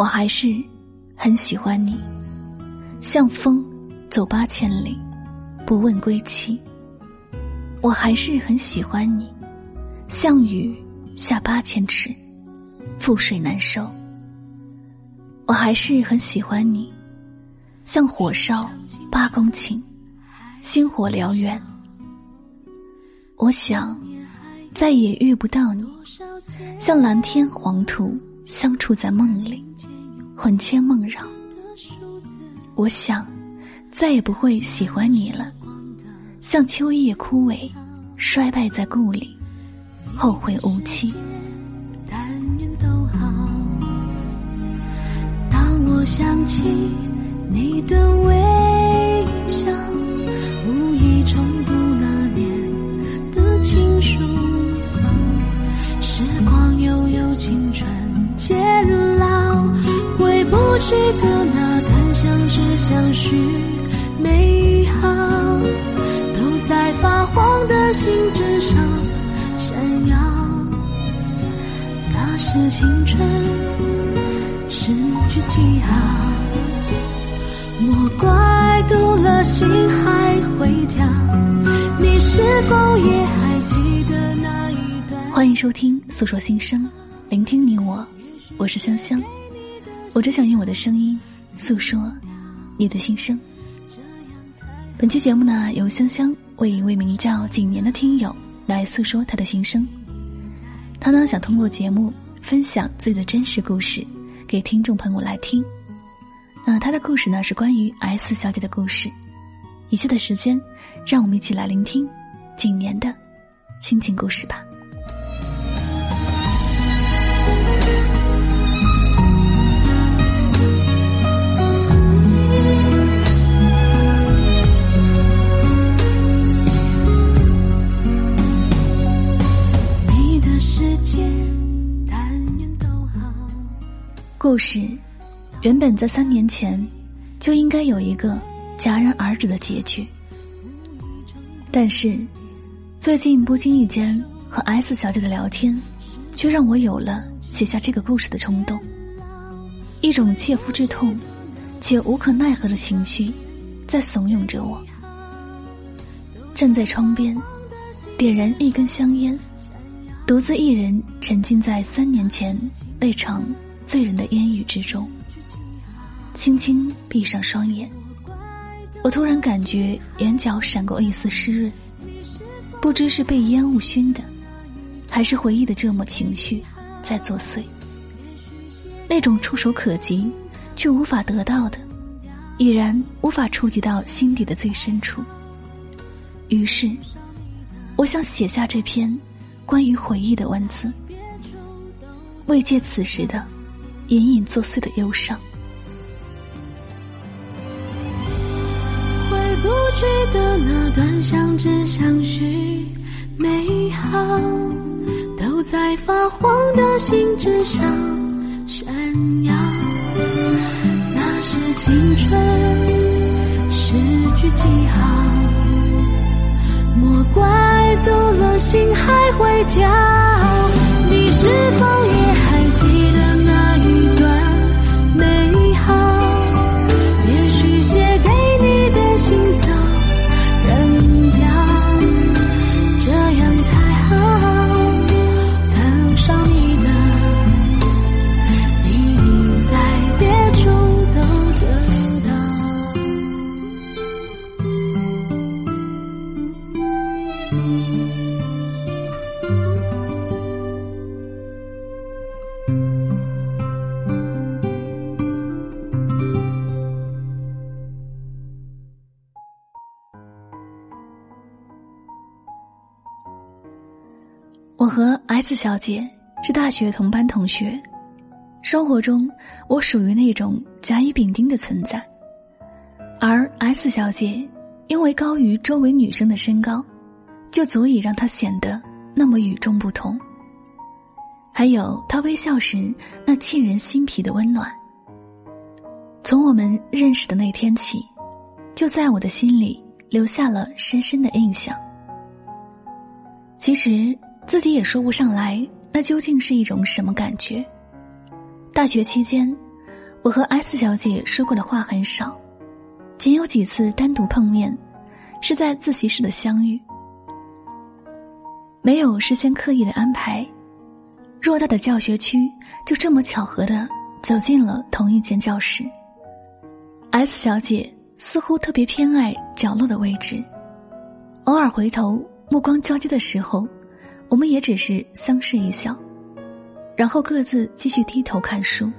我还是很喜欢你，像风走八千里，不问归期。我还是很喜欢你，像雨下八千尺，覆水难收。我还是很喜欢你，像火烧八公顷，星火燎原。我想再也遇不到你，像蓝天黄土相处在梦里，魂牵梦绕。我想再也不会喜欢你了，像秋叶枯萎，衰败在故里，后会无期。我想起你的微笑，无意重读那年的情书。时光悠悠，青春渐老，回不去的那段相知相许美好，都在发黄的信纸上闪耀。那是青春。失去记号，莫怪读了心还会跳。你是否也还记得那一段？欢迎收听诉说心声，聆听你我，我是香香。我只想用我的声音诉说你的心声。本期节目呢，由香香为一位名叫景年的听友来诉说他的心声。他呢，想通过节目分享自己的真实故事。给听众朋友来听，那他的故事呢是关于 S 小姐的故事。以下的时间，让我们一起来聆听景年的心情故事吧。故事原本在三年前就应该有一个戛然而止的结局，但是最近不经意间和 S 小姐的聊天，却让我有了写下这个故事的冲动。一种切肤之痛且无可奈何的情绪在怂恿着我。站在窗边，点燃一根香烟，独自一人沉浸在三年前那场。醉人的烟雨之中，轻轻闭上双眼，我突然感觉眼角闪过一丝湿润，不知是被烟雾熏的，还是回忆的这抹情绪在作祟。那种触手可及却无法得到的，已然无法触及到心底的最深处。于是，我想写下这篇关于回忆的文字，慰藉此时的。隐隐作祟的忧伤，回不去的那段相知相许美好，都在发黄的信纸上闪耀。那是青春诗句记号，莫怪读了心还会跳。你是否也四小姐是大学同班同学，生活中我属于那种甲乙丙丁的存在，而 S 小姐因为高于周围女生的身高，就足以让她显得那么与众不同。还有她微笑时那沁人心脾的温暖，从我们认识的那天起，就在我的心里留下了深深的印象。其实。自己也说不上来，那究竟是一种什么感觉？大学期间，我和 S 小姐说过的话很少，仅有几次单独碰面，是在自习室的相遇，没有事先刻意的安排，偌大的教学区就这么巧合的走进了同一间教室。S 小姐似乎特别偏爱角落的位置，偶尔回头目光交接的时候，我们也只是相视一笑，然后各自继续低头看书，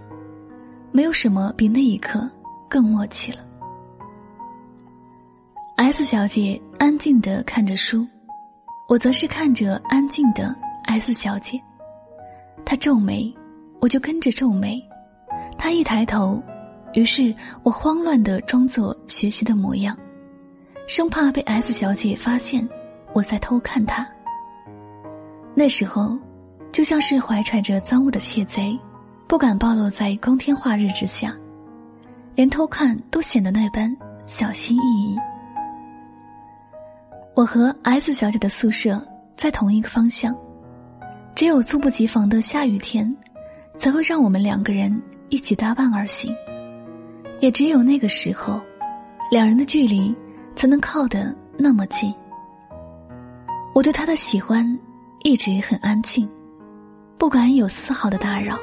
没有什么比那一刻更默契了。S 小姐安静的看着书，我则是看着安静的 S 小姐。她皱眉，我就跟着皱眉；她一抬头。于是我慌乱的装作学习的模样，生怕被 S 小姐发现我在偷看她。那时候，就像是怀揣着赃物的窃贼，不敢暴露在光天化日之下，连偷看都显得那般小心翼翼。我和 S 小姐的宿舍在同一个方向，只有猝不及防的下雨天，才会让我们两个人一起搭伴而行。也只有那个时候，两人的距离才能靠得那么近。我对他的喜欢一直很安静，不敢有丝毫的打扰。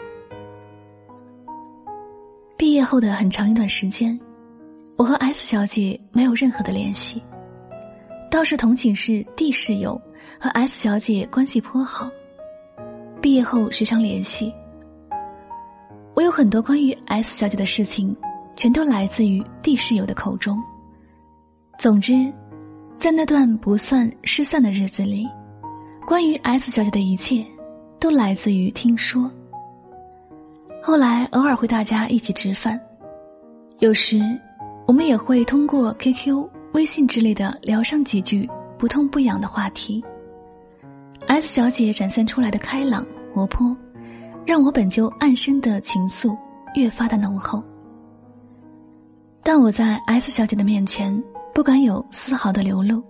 毕业后的很长一段时间，我和 S 小姐没有任何的联系，倒是同寝室 D 室友和 S 小姐关系颇好，毕业后时常联系。我有很多关于 S 小姐的事情。全都来自于 D 室友的口中。总之，在那段不算失散的日子里，关于 S 小姐的一切，都来自于听说。后来偶尔会大家一起吃饭，有时我们也会通过 QQ、微信之类的聊上几句不痛不痒的话题。S 小姐展现出来的开朗活泼，让我本就暗生的情愫越发的浓厚。但我在 S 小姐的面前不敢有丝毫的流露，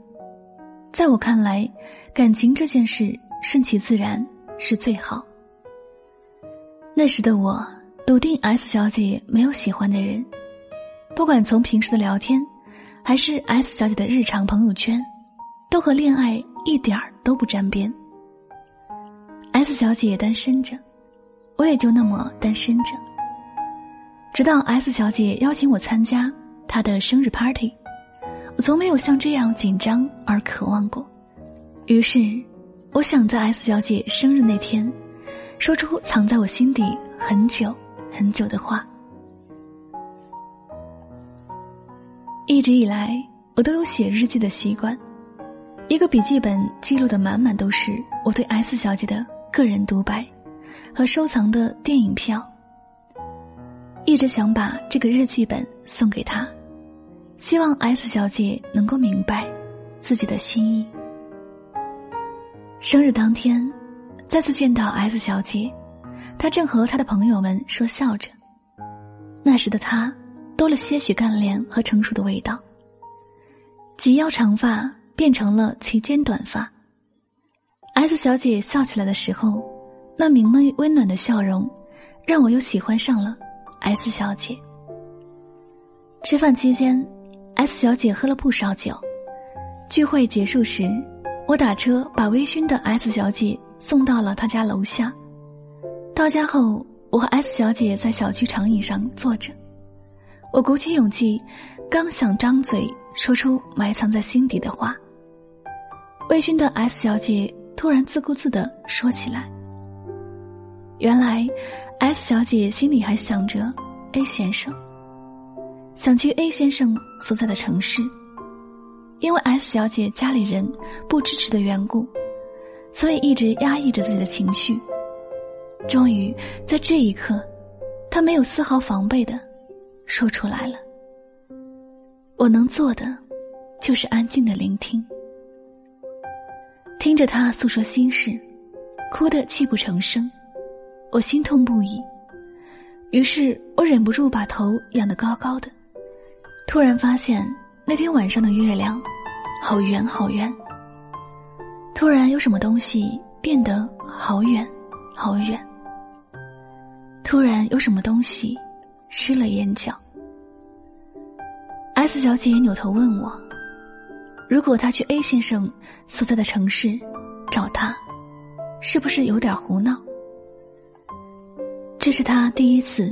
在我看来，感情这件事顺其自然是最好。那时的我笃定 S 小姐没有喜欢的人，不管从平时的聊天，还是 S 小姐的日常朋友圈，都和恋爱一点儿都不沾边。S 小姐单身着，我也就那么单身着。直到 S 小姐邀请我参加她的生日 party，我从没有像这样紧张而渴望过。于是，我想在 S 小姐生日那天，说出藏在我心底很久很久的话。一直以来，我都有写日记的习惯，一个笔记本记录的满满都是我对 S 小姐的个人独白，和收藏的电影票。一直想把这个日记本送给他，希望 S 小姐能够明白自己的心意。生日当天，再次见到 S 小姐，她正和她的朋友们说笑着。那时的她多了些许干练和成熟的味道，及腰长发变成了齐肩短发。S 小姐笑起来的时候，那明媚温暖的笑容，让我又喜欢上了。S 小姐。吃饭期间，S 小姐喝了不少酒。聚会结束时，我打车把微醺的 S 小姐送到了她家楼下。到家后，我和 S 小姐在小区长椅上坐着。我鼓起勇气，刚想张嘴说出埋藏在心底的话，微醺的 S 小姐突然自顾自的说起来：“原来。” S 小姐心里还想着 A 先生，想去 A 先生所在的城市，因为 S 小姐家里人不支持的缘故，所以一直压抑着自己的情绪。终于在这一刻，她没有丝毫防备的说出来了。我能做的，就是安静的聆听，听着她诉说心事，哭得泣不成声。我心痛不已，于是我忍不住把头仰得高高的，突然发现那天晚上的月亮，好圆好圆。突然有什么东西变得好远，好远。突然有什么东西湿了眼角。S 小姐扭头问我：“如果她去 A 先生所在的城市找他，是不是有点胡闹？”这是他第一次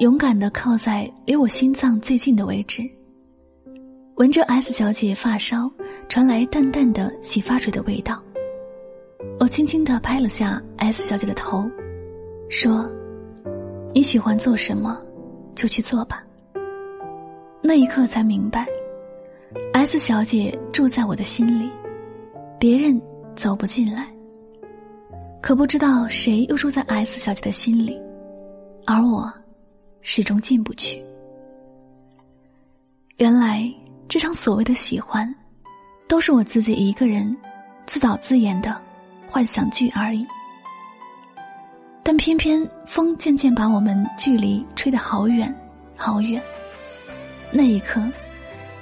勇敢的靠在离我心脏最近的位置，闻着 S 小姐发梢传来淡淡的洗发水的味道。我轻轻的拍了下 S 小姐的头，说：“你喜欢做什么，就去做吧。”那一刻才明白，S 小姐住在我的心里，别人走不进来。可不知道谁又住在 S 小姐的心里，而我始终进不去。原来这场所谓的喜欢，都是我自己一个人自导自演的。幻想剧而已，但偏偏风渐渐把我们距离吹得好远好远。那一刻，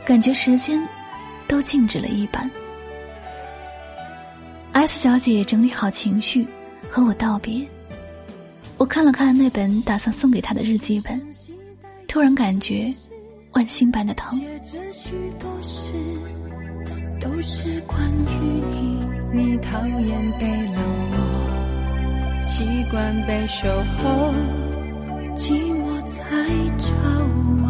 感觉时间都静止了一般。S 小姐整理好情绪，和我道别。我看了看那本打算送给她的日记本，突然感觉万心般的疼。都是关于你。你讨厌被冷落，习惯被守候，寂寞才找我。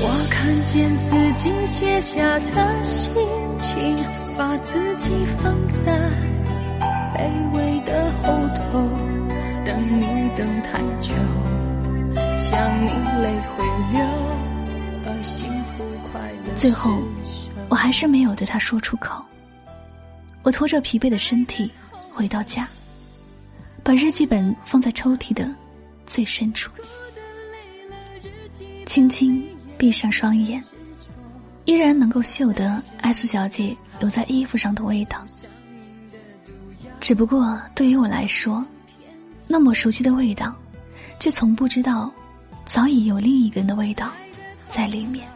我看见自己写下的心情，把自己放在卑微的后头，等太久，想你泪会流。最后，我还是没有对他说出口。我拖着疲惫的身体回到家，把日记本放在抽屉的最深处，轻轻闭上双眼，依然能够嗅得艾斯小姐留在衣服上的味道。只不过对于我来说，那么熟悉的味道，却从不知道，早已有另一个人的味道在里面。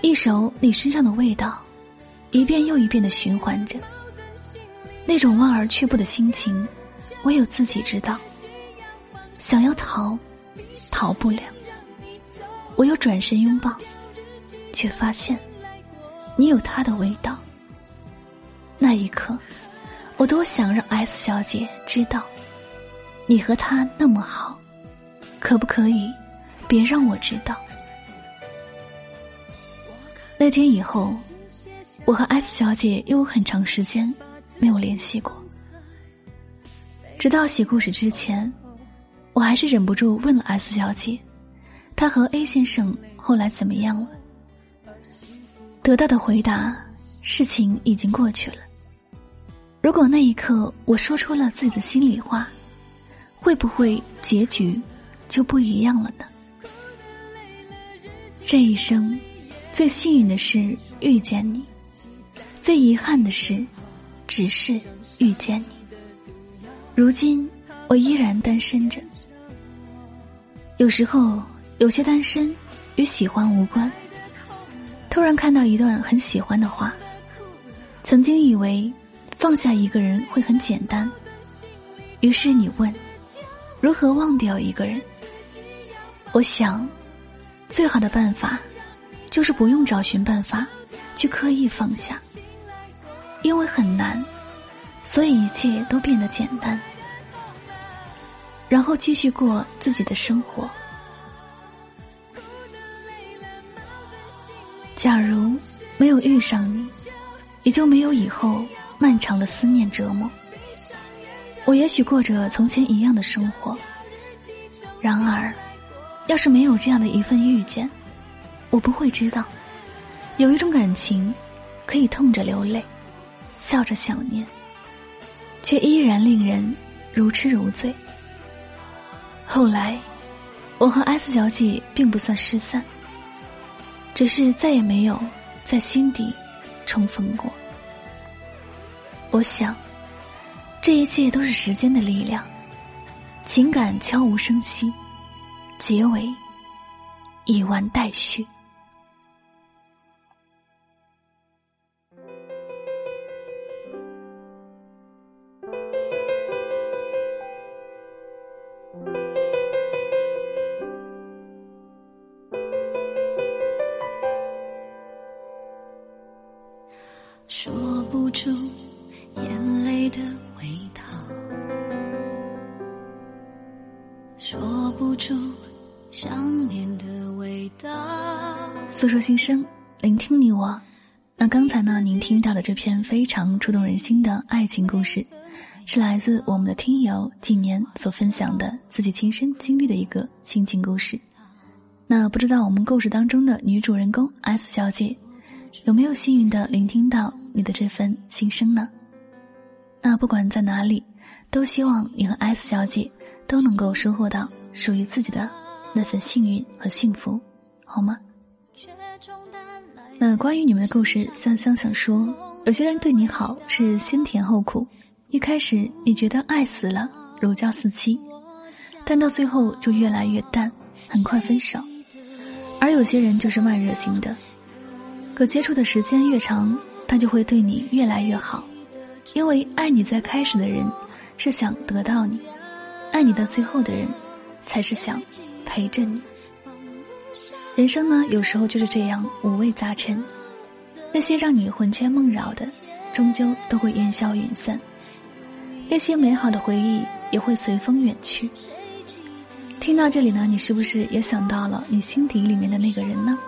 一首你身上的味道，一遍又一遍的循环着。那种望而却步的心情，唯有自己知道。想要逃，逃不了。唯有转身拥抱，却发现，你有他的味道。那一刻，我多想让 S 小姐知道，你和他那么好，可不可以，别让我知道。那天以后，我和 S 小姐又很长时间没有联系过。直到写故事之前，我还是忍不住问了 S 小姐，她和 A 先生后来怎么样了？得到的回答：事情已经过去了。如果那一刻我说出了自己的心里话，会不会结局就不一样了呢？这一生。最幸运的是遇见你，最遗憾的是，只是遇见你。如今我依然单身着。有时候有些单身与喜欢无关。突然看到一段很喜欢的话，曾经以为放下一个人会很简单，于是你问，如何忘掉一个人？我想，最好的办法。就是不用找寻办法，去刻意放下，因为很难，所以一切都变得简单，然后继续过自己的生活。假如没有遇上你，也就没有以后漫长的思念折磨。我也许过着从前一样的生活，然而，要是没有这样的一份遇见。我不会知道，有一种感情，可以痛着流泪，笑着想念，却依然令人如痴如醉。后来，我和 S 小姐并不算失散，只是再也没有在心底重逢过。我想这一切都是时间的力量情感悄无声息结尾已完待续。说不出诉说心声，聆听你我。那刚才呢，您听到的这篇非常触动人心的爱情故事，是来自我们的听友几年所分享的自己亲身经历的一个亲情故事。那不知道我们故事当中的女主人公 S 小姐，有没有幸运的聆听到你的这份心声呢？那不管在哪里，都希望你和 S 小姐都能够收获到属于自己的那份幸运和幸福，好吗？那关于你们的故事，香香想说，有些人对你好是先甜后苦，一开始你觉得爱死了，如胶似漆，但到最后就越来越淡，很快分手；而有些人就是慢热型的，可接触的时间越长，他就会对你越来越好，因为爱你在开始的人是想得到你，爱你到最后的人才是想陪着你。人生呢，有时候就是这样五味杂陈，那些让你魂牵梦绕的，终究都会烟消云散；那些美好的回忆也会随风远去。听到这里呢，你是不是也想到了你心底里面的那个人呢？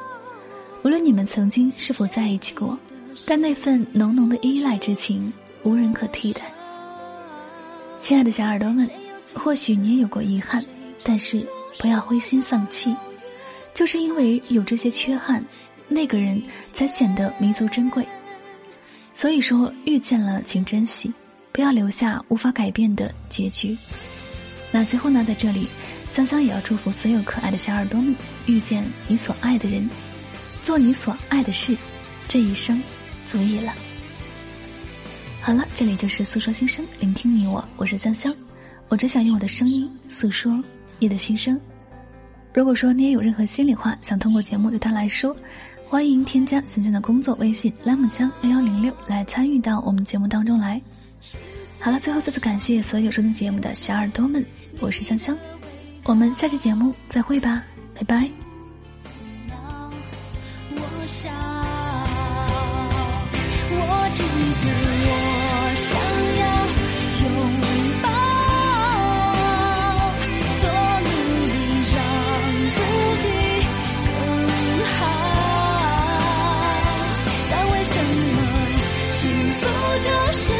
无论你们曾经是否在一起过，但那份浓浓的依赖之情，无人可替代。亲爱的小耳朵们，或许你也有过遗憾，但是不要灰心丧气。就是因为有这些缺憾，那个人才显得弥足珍贵。所以说，遇见了请珍惜，不要留下无法改变的结局。那最后呢，在这里，香香也要祝福所有可爱的小耳朵们，遇见你所爱的人，做你所爱的事，这一生足矣了。好了，这里就是诉说心声，聆听你我，我是香香，我只想用我的声音诉说你的心声。如果说你也有任何心里话想通过节目对他来说，欢迎添加香香的工作微信拉姆香幺幺零六来参与到我们节目当中来。好了，最后再次感谢所有收听节目的小耳朵们，我是香香，我们下期节目再会吧，拜拜。我记得我不就是